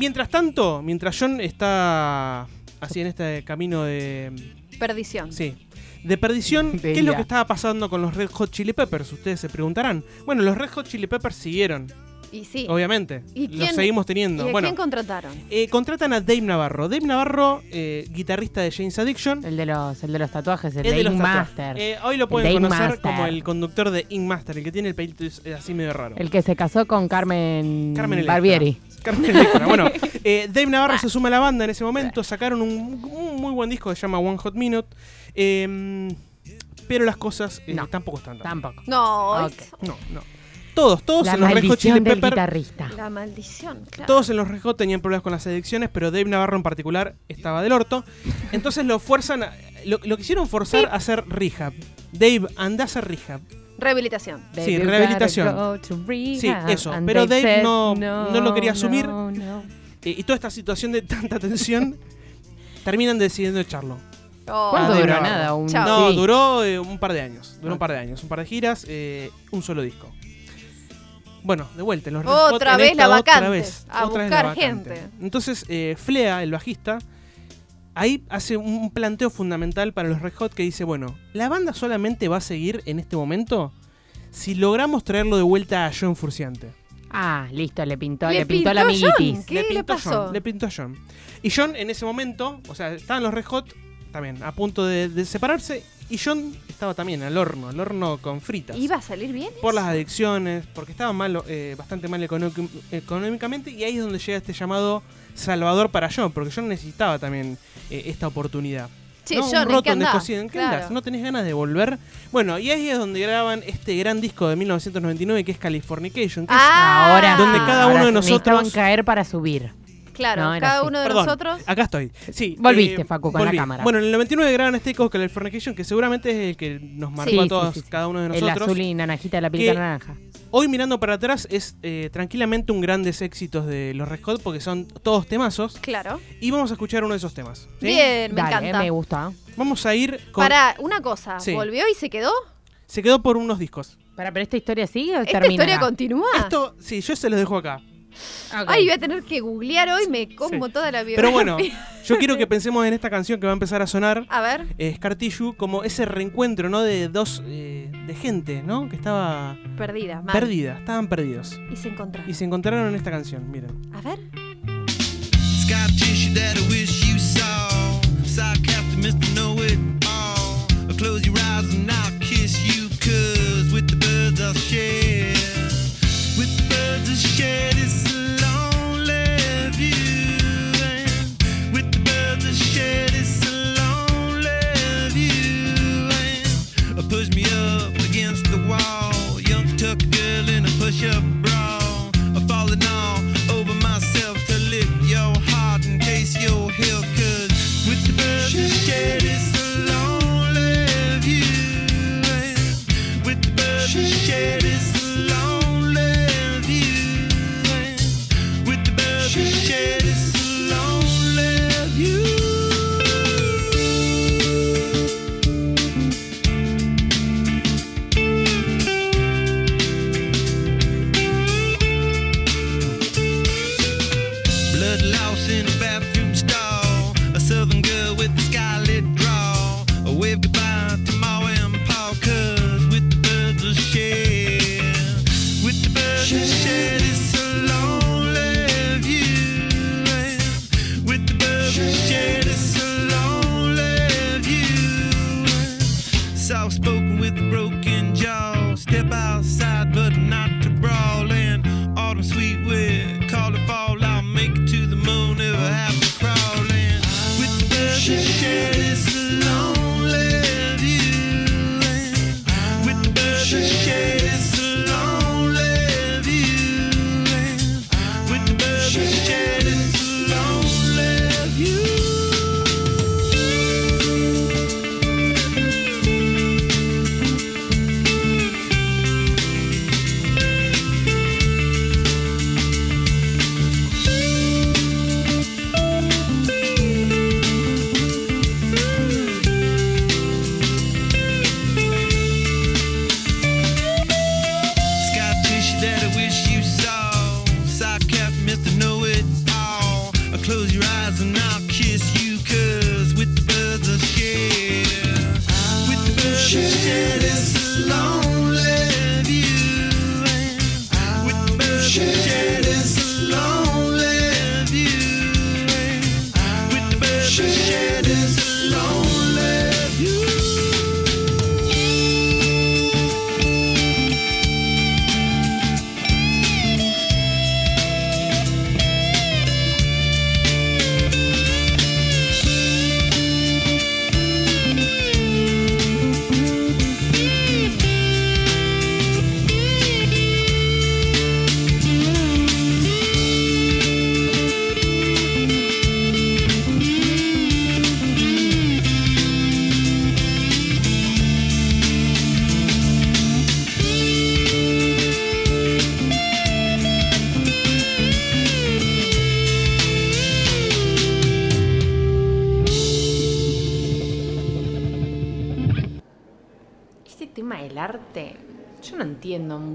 Mientras tanto, mientras John está así en este camino de. Perdición. Sí. De perdición, ¿qué es lo que estaba pasando con los Red Hot Chili Peppers? Ustedes se preguntarán. Bueno, los Red Hot Chili Peppers siguieron, Y sí. obviamente. ¿Y los quién- seguimos ¿Y teniendo. a Bueno, quién contrataron? eh, contratan a Dave Navarro. Dave Navarro, eh, guitarrista de James Addiction. El de los, el de los tatuajes, el, de, Ink. Master. Eh, hoy lo pueden conocer Master. como el conductor de Ink Master, el que tiene el pelito así medio raro. El que se casó con Carmen, Carmen Electra. Barbieri. Carmen Electra. Bueno, eh, Dave Navarro se suma a la banda en ese momento. Sacaron un, un muy buen disco que se llama One Hot Minute. eh, pero las cosas eh, No. tampoco están tan. Tampoco. No, no. Todos, todos La en los Red Hot Chili Peppers. guitarrista. la maldición, claro. Todos en los Red Hot tenían problemas con las adicciones, pero Dave Navarro en particular estaba del orto. Entonces lo fuerzan, a- lo, lo quisieron forzar a hacer rehab. Dave, anda a hacer rehab. Rehabilitación. Sí, rehabilitación. rehab. Sí, eso, And pero Dave said no- no lo quería asumir. no, no. Eh, y toda esta situación de tanta tensión, terminan decidiendo echarlo. Oh, ¿Cuánto Ah, duró? Navarro. Nada, un. No, CD. duró eh, un par de años. Duró Ah. un par de años. Un par de giras, eh, un solo disco. Bueno, de vuelta. Los Red Hot, Otra vez esta la otra vacante, vez, a otra vez buscar la vacante. gente. Entonces, eh, Flea, el bajista, ahí hace un planteo fundamental para los Red Hot que dice, bueno, ¿la banda solamente va a seguir en este momento si logramos traerlo de vuelta a John Furciante? Ah, listo, le pintó, Le le, pintó la pintó John. amiguitis. ¿Qué le pintó pasó? John, le pintó a John. Y John en ese momento, o sea, estaban los Red Hot también a punto de, de separarse y John estaba también al horno, al horno con fritas. ¿Iba a salir bien? por las adicciones, porque estaba mal, eh, bastante mal económic- económicamente y ahí es donde llega este llamado salvador para John, porque John necesitaba también eh, esta oportunidad. Che, ¿no? John, un ¿en roto, andás? descosido, ¿en qué Claro. andás? ¿No tenés ganas de volver? Bueno, y ahí es donde graban este gran disco de 1999 que es Californication, que es Ah, Ahora Donde sí, cada ahora uno de sí, necesitaban nosotros- caer para subir. Claro, No, cada así. uno de Perdón, nosotros. acá estoy. Sí, Volviste, eh, Facu, con la cámara. Bueno, en el 99 graban este disco Californication, que seguramente es el que nos marcó Sí, a todos, sí, sí. cada uno de El nosotros. azul y naranjita de la pilita Que- naranja. Hoy mirando para atrás es eh, tranquilamente un grandes éxitos de los Red Hot porque son todos temazos Claro. y vamos a escuchar uno de esos temas. ¿sí? Bien, me Dale, encanta. me gusta. Vamos a ir con... Para, una cosa. Sí. ¿Volvió y se quedó? Se quedó por unos discos. Para, pero esta historia sigue o ¿Esta termina historia acá? continúa? Esto, sí, yo se los dejo acá. Ok. Ay, voy a tener que googlear hoy, me como Sí. toda la biografía. Pero bueno, yo quiero que pensemos en esta canción que va a empezar a sonar, A ver. eh, Scar Tissue, como ese reencuentro, ¿no? De dos, eh, de gente, ¿no? Que estaba Perdida, mal. perdida, estaban perdidos. Y se encontraron. Y se encontraron en esta canción, miren. A ver. Scar tissue that I wish you saw. Sarcastic Mr. Know It All. Close your eyes and I'll kiss you, cause with the birds I'll share. With the birds I'll share spoken with a broken jaw. Step outside, but not to brawl. And autumn sweet with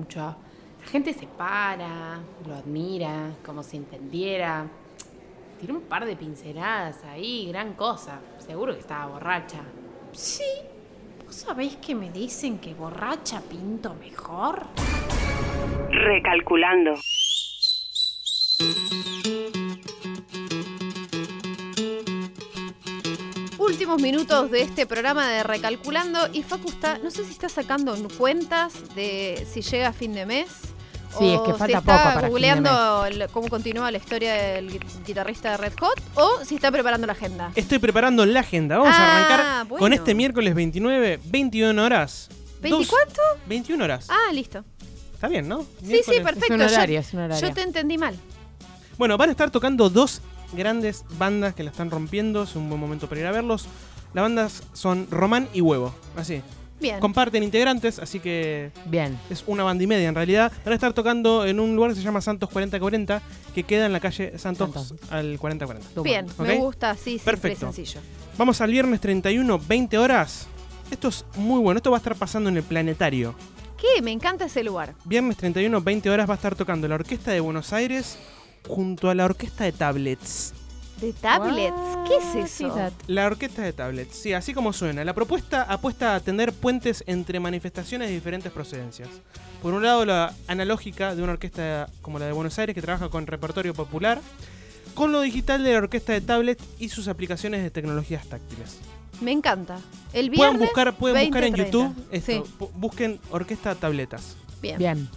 mucho. La gente se para, lo admira, como si entendiera. Tiene un par de pinceladas ahí, gran cosa. Seguro que estaba borracha. Sí. ¿Vos sabéis que me dicen que borracha pinto mejor? Recalculando. Últimos minutos de este programa de Recalculando y Facu está, no sé si está sacando cuentas de si llega a fin de mes. Sí, es o que si falta está poco para googleando el- cómo continúa la historia del gui- guitarrista de Red Hot o si está preparando la agenda. Estoy preparando la agenda. Vamos a Ah, arrancar bueno. con este miércoles 29, 21 horas. ¿20 Dos- cuánto? 21 horas. Ah, listo. Está bien, ¿no? Sí, sí, perfecto. un Yo- horario, es un horario. Yo te entendí mal. Bueno, van a estar tocando dos grandes bandas que la están rompiendo. Es un buen momento para ir a verlos. Las bandas son Román y Huevo. Así. Bien. Comparten integrantes, así que Bien. es una banda y media en realidad. Van a estar tocando en un lugar que se llama Santos 4040, que queda en la calle Santos, Santos. al 4040. Toma. Bien, me gusta así, simple y Perfecto. sencillo. Vamos al viernes 31, 20 horas. Esto es muy bueno. Esto va a estar pasando en el planetario. ¿Qué? Me encanta ese lugar. Viernes 31, 20 horas va a estar tocando la Orquesta de Buenos Aires junto a la Orquesta de Tablets. ¿De tablets? ¿Qué es eso? La Orquesta de Tablets, sí, así como suena. La propuesta apuesta a tender puentes entre manifestaciones de diferentes procedencias. Por un lado, la analógica de una orquesta como la de Buenos Aires que trabaja con repertorio popular, con lo digital de la Orquesta de Tablets y sus aplicaciones de tecnologías táctiles. Me encanta. El Pueden viernes. buscar, pueden buscar en 20:30. YouTube esto. Sí, Bu- Busquen Orquesta Tabletas. bien. Bien.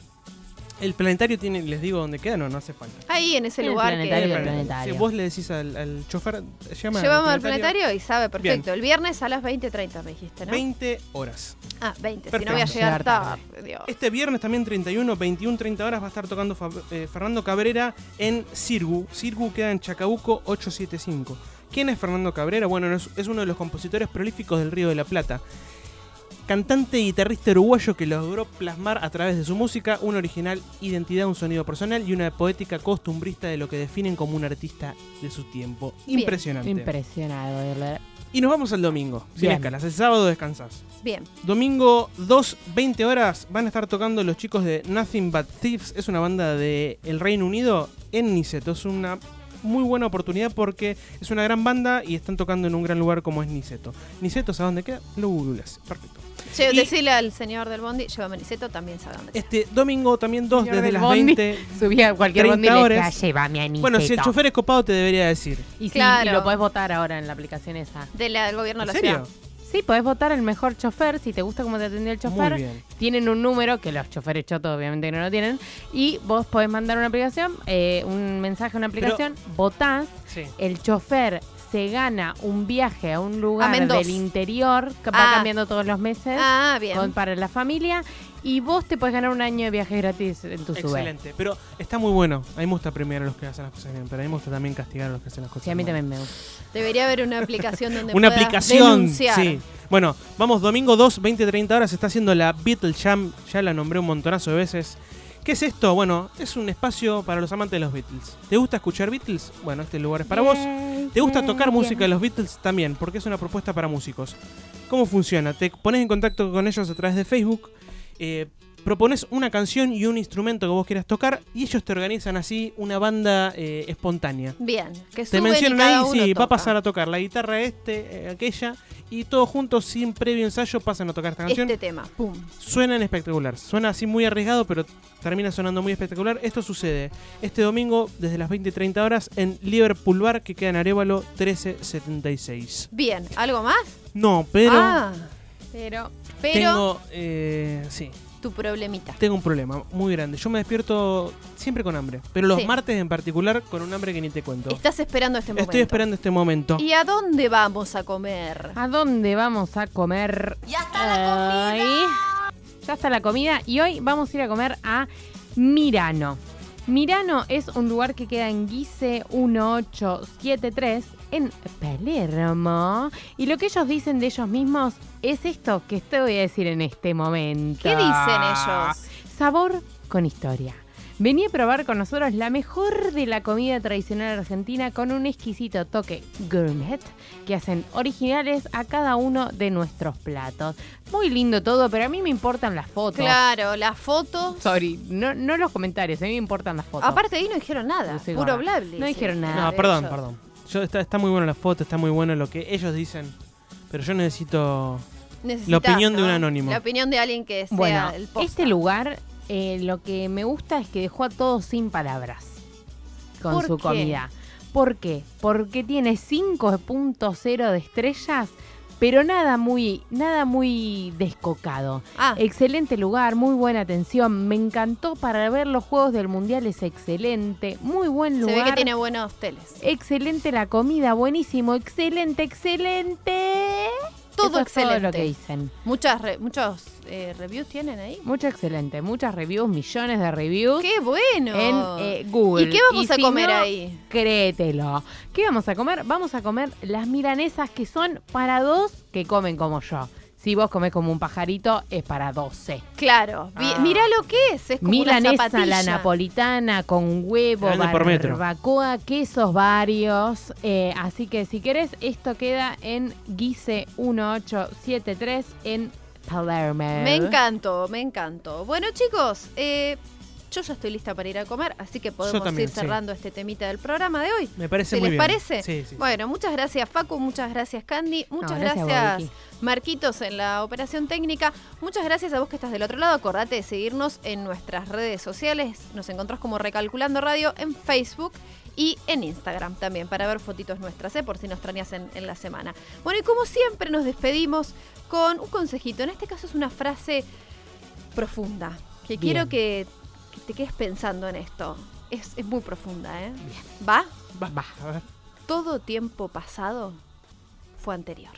El planetario tiene, les digo dónde queda, no, no hace falta. Ahí en ese En el lugar planetario que. del planetario. Si vos le decís al, al chofer, llama Llevamos al planetario y sabe perfecto. Bien. El viernes a las 20.30 me dijiste, ¿no? 20 horas. Ah, 20. Si no voy a llegar Llegar tarde. tarde. Dios. Este viernes también 31, 21, 30 horas va a estar tocando eh, Fernando Cabrera en Sirgu. Sirgu queda en Chacabuco 875. ¿Quién es Fernando Cabrera? Bueno, es, es uno de los compositores prolíficos del Río de la Plata. Cantante y guitarrista uruguayo que logró plasmar a través de su música una original identidad, un sonido personal y una poética costumbrista de lo que definen como un artista de su tiempo. Bien. Impresionante. Impresionado. verdad. y nos vamos al domingo, sin Bien. escalas. El sábado descansás. Bien. Domingo 2, 20 horas, van a estar tocando los chicos de Nothing But Thieves. Es una banda de el Reino Unido en Niceto. Es una muy buena oportunidad porque es una gran banda y están tocando en un gran lugar como es Niceto. Niceto, ¿sabes dónde queda? Lo googleas. Perfecto. Che, Y- decirle al señor del Bondi, llévame Niceto, también sabe dónde. Este domingo también 2 Señor desde las bondi. 20. Subía a cualquier 30 bondi le decía, horas. llévame a Niceto. Bueno, si el chofer es copado te debería decir. Y, sí, Claro. y lo podés votar ahora en la aplicación esa. De la- del gobierno ¿En de la serio? ciudad. Sí, podés votar el mejor chofer, si te gusta cómo te atendió el chofer. Muy bien. Tienen un número, que los choferes chotos obviamente que no lo tienen, y vos podés mandar una aplicación, eh, un mensaje a una aplicación, votás, Sí. el chofer se gana un viaje a un lugar del interior, que va Ah. cambiando todos los meses Ah, bien. con- para la familia, y vos te puedes ganar un año de viaje gratis en tu sube. Excelente. Pero está muy bueno. A mí me gusta premiar a los que hacen las cosas bien, pero a mí me gusta también castigar a los que hacen las cosas Sí, a mí mal. también me gusta. Debería haber una aplicación donde Una puedas aplicación, denunciar. sí. Bueno, vamos, domingo 2, 20, 30 horas, se está haciendo la Beatle Jam, ya la nombré un montonazo de veces. ¿Qué es esto? Bueno, es un espacio para los amantes de los Beatles. ¿Te gusta escuchar Beatles? Bueno, este lugar es para vos. ¿Te gusta tocar música de los Beatles? También, porque es una propuesta para músicos. ¿Cómo funciona? Te pones en contacto con ellos a través de Facebook, eh, propones una canción y un instrumento que vos quieras tocar y ellos te organizan así una banda eh, espontánea. Bien. Que Te suben y mencionan cada ahí, uno sí, va a pasar a tocar la guitarra este, eh, aquella, y todos juntos, sin previo ensayo, pasan a tocar esta canción. este tema. Pum. Suenan espectacular, suena así muy arriesgado, pero termina sonando muy espectacular. Esto sucede este domingo desde las 20 y 30 horas en Liverpool Bar, que queda en Arevalo 1376. Bien. ¿Algo más? No, pero Ah, Pero pero tengo, eh, sí, tu problemita. tengo un problema muy grande. Yo me despierto siempre con hambre, pero los Sí. martes en particular con un hambre que ni te cuento. Estás esperando este momento. Estoy esperando este momento. ¿Y a dónde vamos a comer? ¿A dónde vamos a comer? ¡Ya está la Ay, Ya está la comida y hoy vamos a ir a comer a Mirano. Mirano es un lugar que queda en Guise 1873 en Palermo. Y lo que ellos dicen de ellos mismos es esto que te voy a decir en este momento. ¿Qué dicen ellos? Sabor con historia. Vení a probar con nosotros la mejor de la comida tradicional argentina con un exquisito toque gourmet que hacen originales a cada uno de nuestros platos. Muy lindo todo, pero a mí me importan las fotos. Claro, las fotos. Sorry, no, no los comentarios, a mí me importan las fotos. Aparte ahí no dijeron nada. Soy Puro gorda. blable. No dijeron nada. No, de perdón, ellos. perdón. Yo, está, está muy buena la foto, está muy bueno lo que ellos dicen, pero yo necesito... Necesitas, La opinión de ¿no? un anónimo. La opinión de alguien que sea Bueno, el posta. este lugar eh, lo que me gusta es que dejó a todos sin palabras con ¿Por su qué? comida. ¿Por qué? Porque tiene 5.0 de estrellas, pero nada muy, nada muy descocado. Ah, Excelente lugar, muy buena atención. Me encantó para ver los juegos del mundial, es excelente. Muy buen se lugar. ve que tiene buenos teles. Excelente la comida, buenísimo, excelente, excelente. Todo Eso es todo lo excelente. que dicen. Muchas re- muchos eh, reviews tienen ahí. Mucho excelente, muchas reviews, millones de reviews ¡Qué bueno! en eh, Google. ¿Y qué vamos a si comer no, ahí? Créetelo. ¿Qué vamos a comer? Vamos a comer las milanesas que son para dos que comen como yo. Si vos comés como un pajarito, es para 12. Claro. Ah. Mirá lo que es. Es como Milanesa, una zapatilla. la napolitana con huevo, barbacoa, quesos varios. Eh, así que si querés, esto queda en Guise 1873 en Palermo. Me encantó, me encantó. Bueno, chicos, eh, Yo ya estoy lista para ir a comer, así que podemos también, ir sí. cerrando este temita del programa de hoy. Me parece ¿Se muy les bien. parece? Sí, sí. Bueno, muchas gracias Facu, muchas gracias Candy, muchas gracias. Marquitos en la operación técnica, muchas gracias a vos que estás del otro lado. Acordate de seguirnos en nuestras redes sociales. Nos encontrás como Recalculando Radio en Facebook y en Instagram también para ver fotitos nuestras, ¿eh? por si nos extrañas en, en la semana. Bueno, y como siempre nos despedimos con un consejito. En este caso es una frase profunda, que Bien. quiero que, que te quedes pensando en esto. Es, es muy profunda, ¿eh? ¿Va? Va, va. Todo tiempo pasado fue anterior.